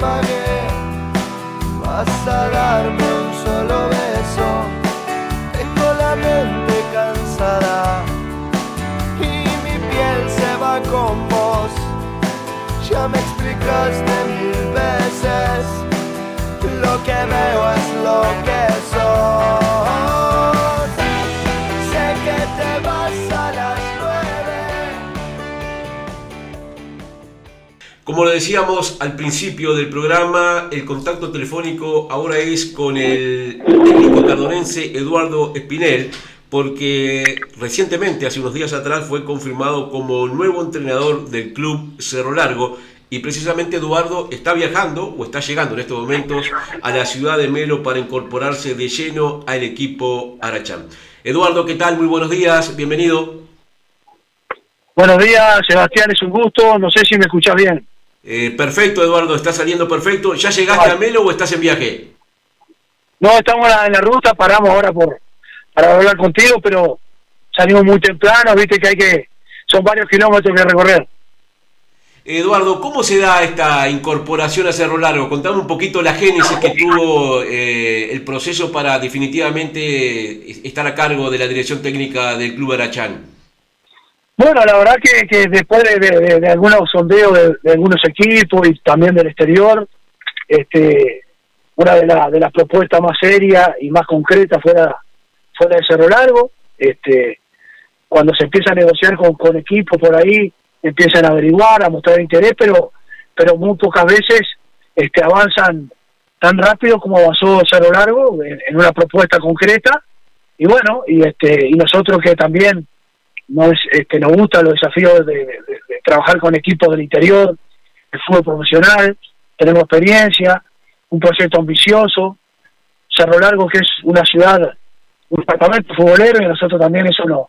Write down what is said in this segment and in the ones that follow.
pagué. Vas a darme un solo beso. Tengo la mente cansada y mi piel se va con vos. Ya me explicaste mil veces. Lo que veo es lo que sos. Como lo decíamos al principio del programa, el contacto telefónico ahora es con el técnico cardonense Eduardo Espinel, porque recientemente, hace unos días atrás, fue confirmado como nuevo entrenador del club Cerro Largo. Y precisamente Eduardo está viajando o está llegando en estos momentos a la ciudad de Melo para incorporarse de lleno al equipo Arachán. Eduardo, ¿qué tal? Muy buenos días, bienvenido. Buenos días, Sebastián, es un gusto. No sé si me escuchas bien. Eh, perfecto, Eduardo, está saliendo perfecto. ¿Ya llegaste a Melo o estás en viaje? No, estamos en la ruta, paramos ahora por para hablar contigo, pero salimos muy temprano, viste que hay que, son varios kilómetros que recorrer. Eduardo, ¿cómo se da esta incorporación a Cerro Largo? Contame un poquito la génesis que tuvo eh, el proceso para definitivamente estar a cargo de la dirección técnica del Club Arachán. Bueno, la verdad que, después de, algunos sondeos de, algunos equipos y también del exterior, este, una de, de las propuestas más serias y más concretas fuera, fuera de Cerro Largo. Este, cuando se empieza a negociar con, con equipos por ahí, empiezan a averiguar, a mostrar interés, pero pero muy pocas veces este, avanzan tan rápido como avanzó Cerro Largo en, en una propuesta concreta. Y bueno, y este y nosotros que también nos, este, nos gustan los desafíos de, trabajar con equipos del interior, el fútbol profesional, tenemos experiencia, un proyecto ambicioso, Cerro Largo que es una ciudad, un departamento futbolero y nosotros también eso nos,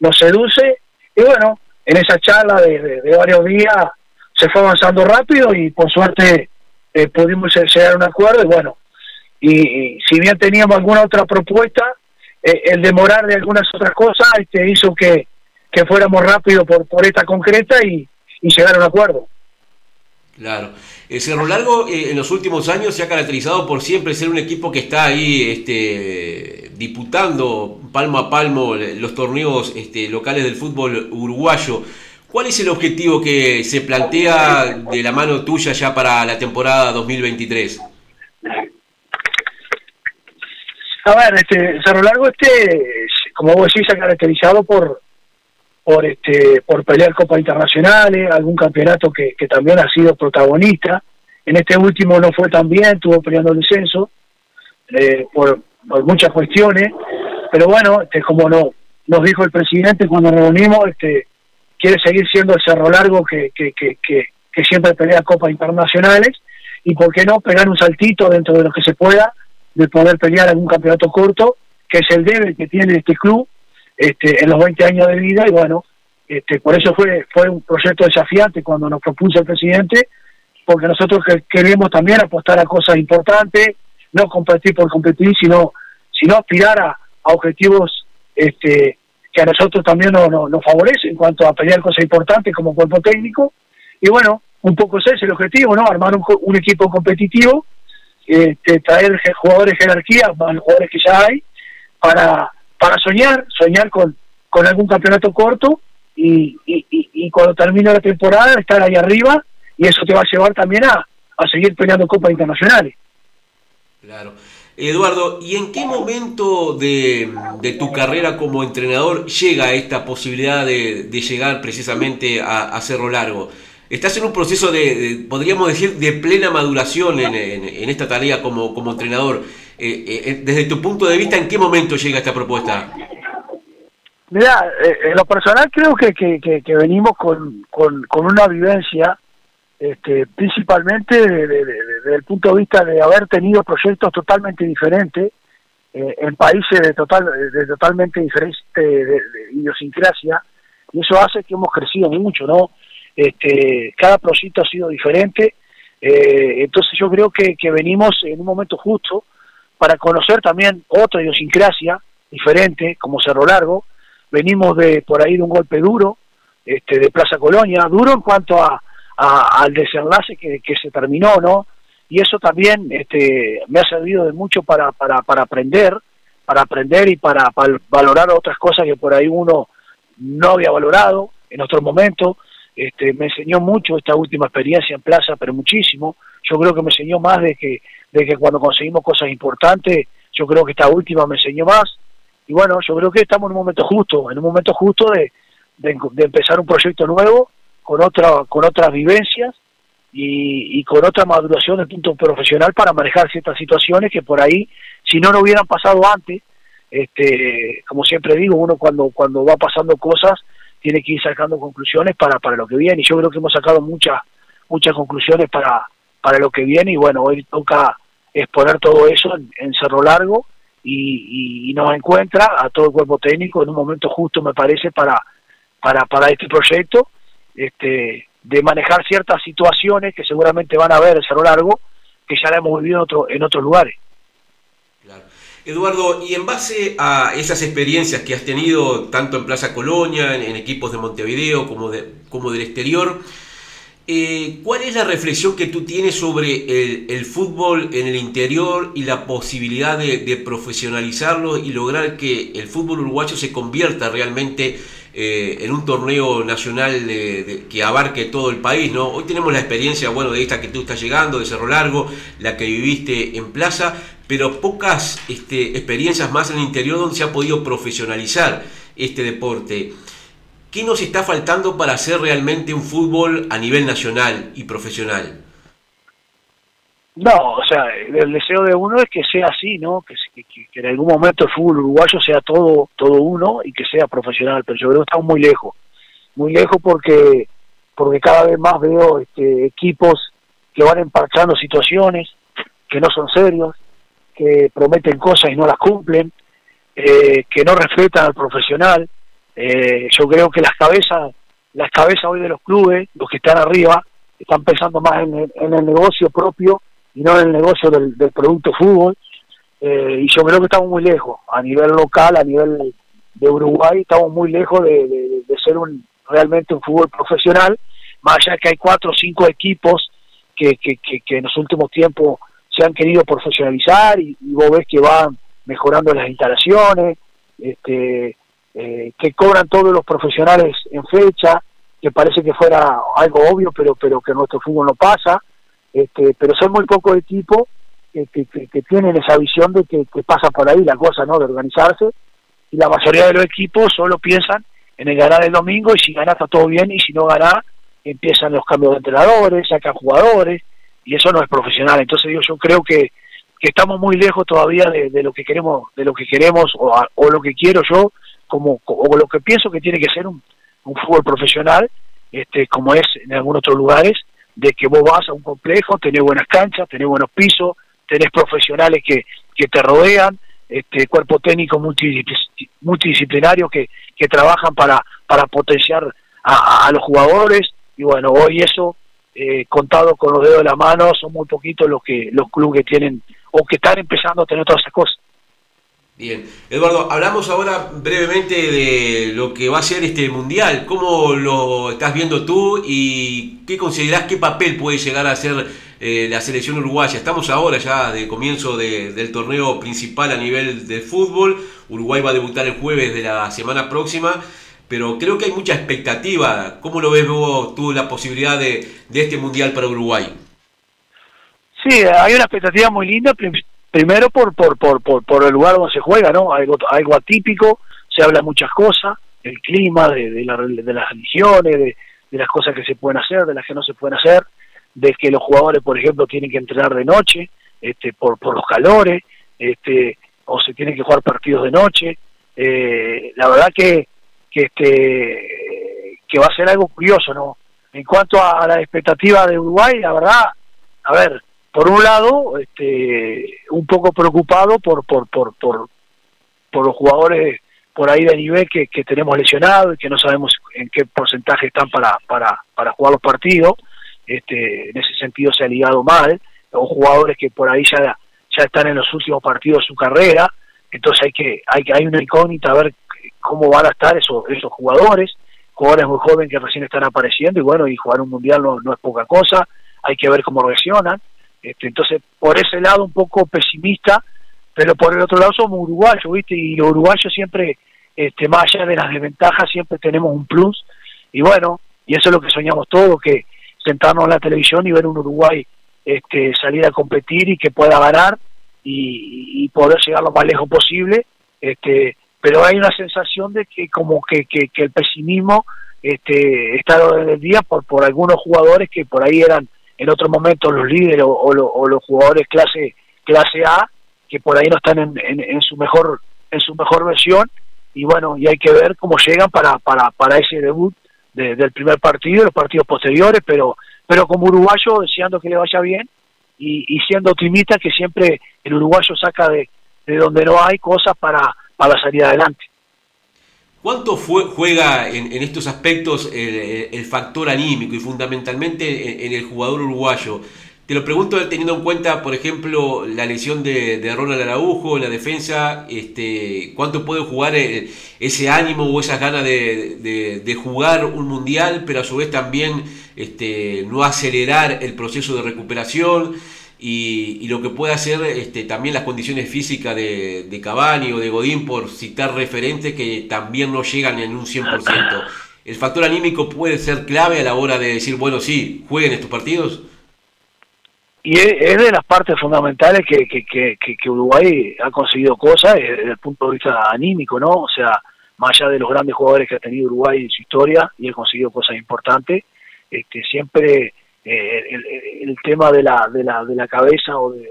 nos seduce. Y bueno, en esa charla de, varios días se fue avanzando rápido y por suerte eh, pudimos llegar a un acuerdo y bueno, y, si bien teníamos alguna otra propuesta, eh, el demorar de algunas otras cosas este, hizo que, que fuéramos rápido por, por esta concreta y, llegar a un acuerdo. Claro. El Cerro Largo eh, en los últimos años se ha caracterizado por siempre ser un equipo que está ahí este, disputando palmo a palmo los torneos este, locales del fútbol uruguayo. ¿Cuál es el objetivo que se plantea de la mano tuya ya para la temporada 2023? A ver, este, Cerro Largo, este, como vos decís, se ha caracterizado por, por este por pelear copas internacionales, algún campeonato que, también ha sido protagonista. En este último no fue tan bien, estuvo peleando el descenso eh, por, muchas cuestiones, pero bueno, este, como no, nos dijo el presidente cuando nos reunimos, este, quiere seguir siendo el Cerro Largo que, que, que, que, siempre pelea copas internacionales y por qué no pegar un saltito dentro de lo que se pueda de poder pelear algún campeonato corto, que es el debe que tiene este club este, en los 20 años de vida y bueno, este, por eso fue, fue un proyecto desafiante cuando nos propuso el presidente, porque nosotros queremos también apostar a cosas importantes, no competir por competir, sino, sino aspirar a, objetivos este, que a nosotros también nos, nos, favorecen en cuanto a pelear cosas importantes como cuerpo técnico. Y bueno, un poco ese es el objetivo, ¿no? Armar un, un equipo competitivo, este, traer jugadores de jerarquía, jugadores que ya hay, para para soñar, soñar con, algún campeonato corto y, cuando termine la temporada estar ahí arriba y eso te va a llevar también a, a seguir peleando copas internacionales. Claro. Eduardo, ¿y en qué momento de, de, tu carrera como entrenador llega esta posibilidad de, de llegar precisamente a, Cerro Largo? Estás en un proceso de, podríamos decir, de plena maduración en, esta tarea como entrenador. Eh, eh, desde tu punto de vista, ¿en qué momento llega esta propuesta? Mira, eh, en lo personal creo que, venimos con, con, una vivencia, este, principalmente desde el punto de vista de haber tenido proyectos totalmente diferentes, en países de, total, de totalmente diferente de, idiosincrasia, y eso hace que hemos crecido mucho, ¿no? Este, cada proyecto ha sido diferente, entonces yo creo que venimos en un momento justo, para conocer también otra idiosincrasia diferente, como Cerro Largo. Venimos de por ahí de un golpe duro, este, de Plaza Colonia, duro en cuanto a, al desenlace que, se terminó, ¿no? y eso también este, me ha servido de mucho para, para, para aprender, para aprender y para, valorar otras cosas que por ahí uno no había valorado en otro momento. Este, me enseñó mucho esta última experiencia en Plaza, pero muchísimo. Yo creo que me enseñó más de que, de que cuando conseguimos cosas importantes, yo creo que esta última me enseñó más. Y bueno, yo creo que estamos en un momento justo, en un momento justo de, de, empezar un proyecto nuevo, con, otra, con otras vivencias y, con otra maduración del punto profesional para manejar ciertas situaciones que por ahí, si no no hubieran pasado antes, este, como siempre digo, uno cuando, cuando va pasando cosas tiene que ir sacando conclusiones para, para lo que viene y yo creo que hemos sacado muchas muchas conclusiones para, para lo que viene y bueno, hoy toca exponer todo eso en, Cerro Largo y, y, nos encuentra a todo el cuerpo técnico en un momento justo me parece para, para, para este proyecto este, de manejar ciertas situaciones que seguramente van a ver en Cerro Largo, que ya la hemos vivido en, otro, en otros lugares. Eduardo, y en base a esas experiencias que has tenido tanto en Plaza Colonia, en, equipos de Montevideo como, de, como del exterior, eh, ¿cuál es la reflexión que tú tienes sobre el, fútbol en el interior y la posibilidad de, profesionalizarlo y lograr que el fútbol uruguayo se convierta realmente eh, en un torneo nacional que abarque todo el país. Hoy tenemos la experiencia, bueno, de esta que tú estás llegando, de Cerro Largo, la que viviste en Plaza, pero pocas este, experiencias más en el interior donde se ha podido profesionalizar este deporte. ¿Qué nos está faltando para hacer realmente un fútbol a nivel nacional y profesional? No, o sea, el deseo de uno es que sea así, ¿no? Que, en algún momento el fútbol uruguayo sea todo todo uno y que sea profesional, pero yo creo que estamos muy lejos, muy lejos porque porque cada vez más veo este, equipos que van emparchando situaciones que no son serios, que prometen cosas y no las cumplen, eh, que no respetan al profesional. Eh, yo creo que las cabezas las cabezas hoy de los clubes, los que están arriba, están pensando más en el negocio propio y no en el negocio del, producto fútbol. Eh, y yo creo que estamos muy lejos, a nivel local, a nivel de Uruguay, estamos muy lejos de, ser un realmente un fútbol profesional, más allá que hay cuatro o cinco equipos que, que, que, en los últimos tiempos se han querido profesionalizar y, vos ves que van mejorando las instalaciones, este, eh, que cobran todos los profesionales en fecha, que parece que fuera algo obvio, pero pero que nuestro fútbol no pasa. Este, pero son muy pocos equipos que, que, tienen esa visión de que, pasa por ahí la cosa, ¿no? De organizarse, y la mayoría de los equipos solo piensan en el ganar el domingo, y si gana está todo bien, y si no gana, empiezan los cambios de entrenadores, sacan jugadores, y eso no es profesional. Entonces yo, creo que, que estamos muy lejos todavía de, lo que queremos, de lo que queremos, o lo que quiero yo, como, o lo que pienso que tiene que ser un, fútbol profesional, este, como es en algunos otros lugares, de que vos vas a un complejo, tenés buenas canchas, tenés buenos pisos, tenés profesionales que, que te rodean, este cuerpo técnico multidisciplinario que, que trabajan para, para potenciar a, los jugadores y bueno, hoy eso eh, contado con los dedos de la mano son muy poquitos los que los clubes que tienen o que están empezando a tener todas esas cosas. Bien, Eduardo, hablamos ahora brevemente de lo que va a ser este mundial. ¿Cómo lo estás viendo tú y qué considerás qué papel puede llegar a ser eh, la selección uruguaya? Estamos ahora ya de comienzo del torneo principal a nivel de fútbol. Uruguay va a debutar el jueves de la semana próxima, pero creo que hay mucha expectativa. ¿Cómo lo ves vos, tú la posibilidad de, de este mundial para Uruguay? Sí, hay una expectativa muy linda, primero por, por, por, por, por el lugar donde se juega, ¿no? Algo, algo atípico, se habla muchas cosas, el clima, de, de, la, de las religiones, de, de las cosas que se pueden hacer, de las que no se pueden hacer, de que los jugadores, por ejemplo, tienen que entrenar de noche, este, por, por los calores, este, o se tienen que jugar partidos de noche. Eh, la verdad que, que, este, que va a ser algo curioso, ¿no? En cuanto a la expectativa de Uruguay, la verdad, a ver, por un lado, este, un poco preocupado por, por, por, por, los jugadores por ahí de nivel que, que tenemos lesionados y que no sabemos en qué porcentaje están para, para, para jugar los partidos. Este, en ese sentido se ha ligado mal, o jugadores que por ahí ya, ya están en los últimos partidos de su carrera, entonces hay que, hay hay una incógnita a ver cómo van a estar esos, esos jugadores, jugadores muy jóvenes que recién están apareciendo y bueno, y jugar un mundial no, no es poca cosa, hay que ver cómo reaccionan Este, entonces, por ese lado un poco pesimista, pero por el otro lado somos uruguayos, ¿viste? Y los uruguayos siempre, este, más allá de las desventajas, siempre tenemos un plus. Y bueno, y eso es lo que soñamos todos, que sentarnos en la televisión y ver un Uruguay este, salir a competir y que pueda ganar y, poder llegar lo más lejos posible. Este, pero hay una sensación de que como que, que, el pesimismo este, está en el día por, por algunos jugadores que por ahí eran en otro momento los líderes o, los jugadores clase clase A que por ahí no están en, en, su mejor en su mejor versión y bueno y hay que ver cómo llegan para para, para ese debut del primer partido y los partidos posteriores pero pero como uruguayo deseando que le vaya bien y, siendo optimista que siempre el uruguayo saca de, de donde no hay cosas para para salir adelante ¿Cuánto juega en, estos aspectos el, factor anímico y fundamentalmente en, el jugador uruguayo? Te lo pregunto teniendo en cuenta, por ejemplo, la lesión de, Ronald Araujo la defensa, este, ¿cuánto puede jugar ese ánimo o esas ganas de, jugar un mundial, pero a su vez también este, no acelerar el proceso de recuperación? Y, lo que puede hacer este, también las condiciones físicas de, de Cavani o de Godín, por citar referentes que también no llegan en un 100%. ¿El factor anímico puede ser clave a la hora de decir, bueno, sí, jueguen estos partidos? Y es de las partes fundamentales que, que, que, que Uruguay ha conseguido cosas desde el punto de vista anímico, ¿no? O sea, más allá de los grandes jugadores que ha tenido Uruguay en su historia y ha conseguido cosas importantes, este, siempre eh, el, tema de la, de la, de la cabeza o, de,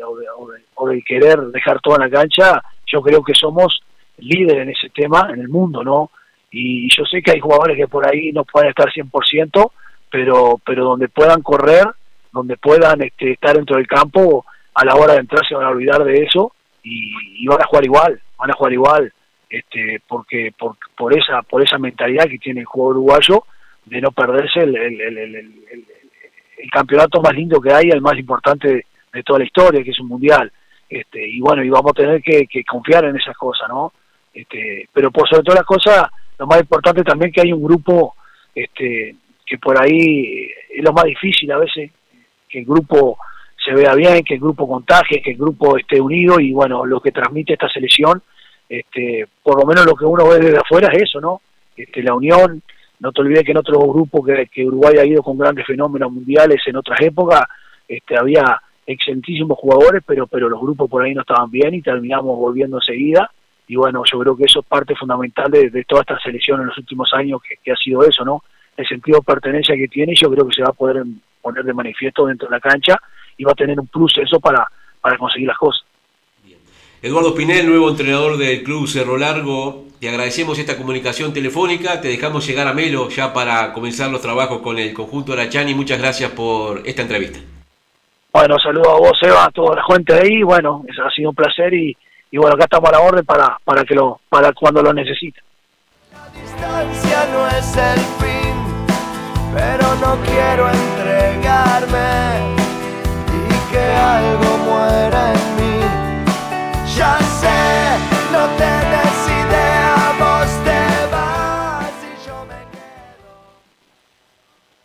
o, del querer dejar toda la cancha, yo creo que somos líderes en ese tema en el mundo, ¿no? Y yo sé que hay jugadores que por ahí no pueden estar 100%, pero, pero donde puedan correr, donde puedan este, estar dentro del campo, a la hora de entrar se van a olvidar de eso y, van a jugar igual, van a jugar igual, este, porque por, por esa por esa mentalidad que tiene el juego uruguayo de no perderse el, el, el campeonato más lindo que hay, el más importante de, toda la historia, que es un mundial. Este, y bueno, y vamos a tener que, confiar en esas cosas, ¿no? Este, pero por sobre todas las cosas, lo más importante también que hay un grupo este, que por ahí es lo más difícil a veces, que el grupo se vea bien, que el grupo contagie, que el grupo esté unido y bueno, lo que transmite esta selección, este, por lo menos lo que uno ve desde afuera es eso, ¿no? Este, la unión, no te olvides que en otros grupos que, Uruguay ha ido con grandes fenómenos mundiales en otras épocas, este, había excelentísimos jugadores, pero, pero los grupos por ahí no estaban bien y terminamos volviendo enseguida. Y bueno, yo creo que eso es parte fundamental de, toda esta selección en los últimos años, que, ha sido eso, ¿no? El sentido de pertenencia que tiene, yo creo que se va a poder poner de manifiesto dentro de la cancha y va a tener un plus eso para, para conseguir las cosas. Eduardo Pinel, nuevo entrenador del Club Cerro Largo, te agradecemos esta comunicación telefónica, te dejamos llegar a Melo ya para comenzar los trabajos con el conjunto Arachani. Muchas gracias por esta entrevista. Bueno, saludo a vos, Eva, a toda la gente ahí. Bueno, ha sido un placer y, bueno, acá estamos a la orden para, para, que lo, para cuando lo necesite. La distancia no es el fin, pero no quiero entregarme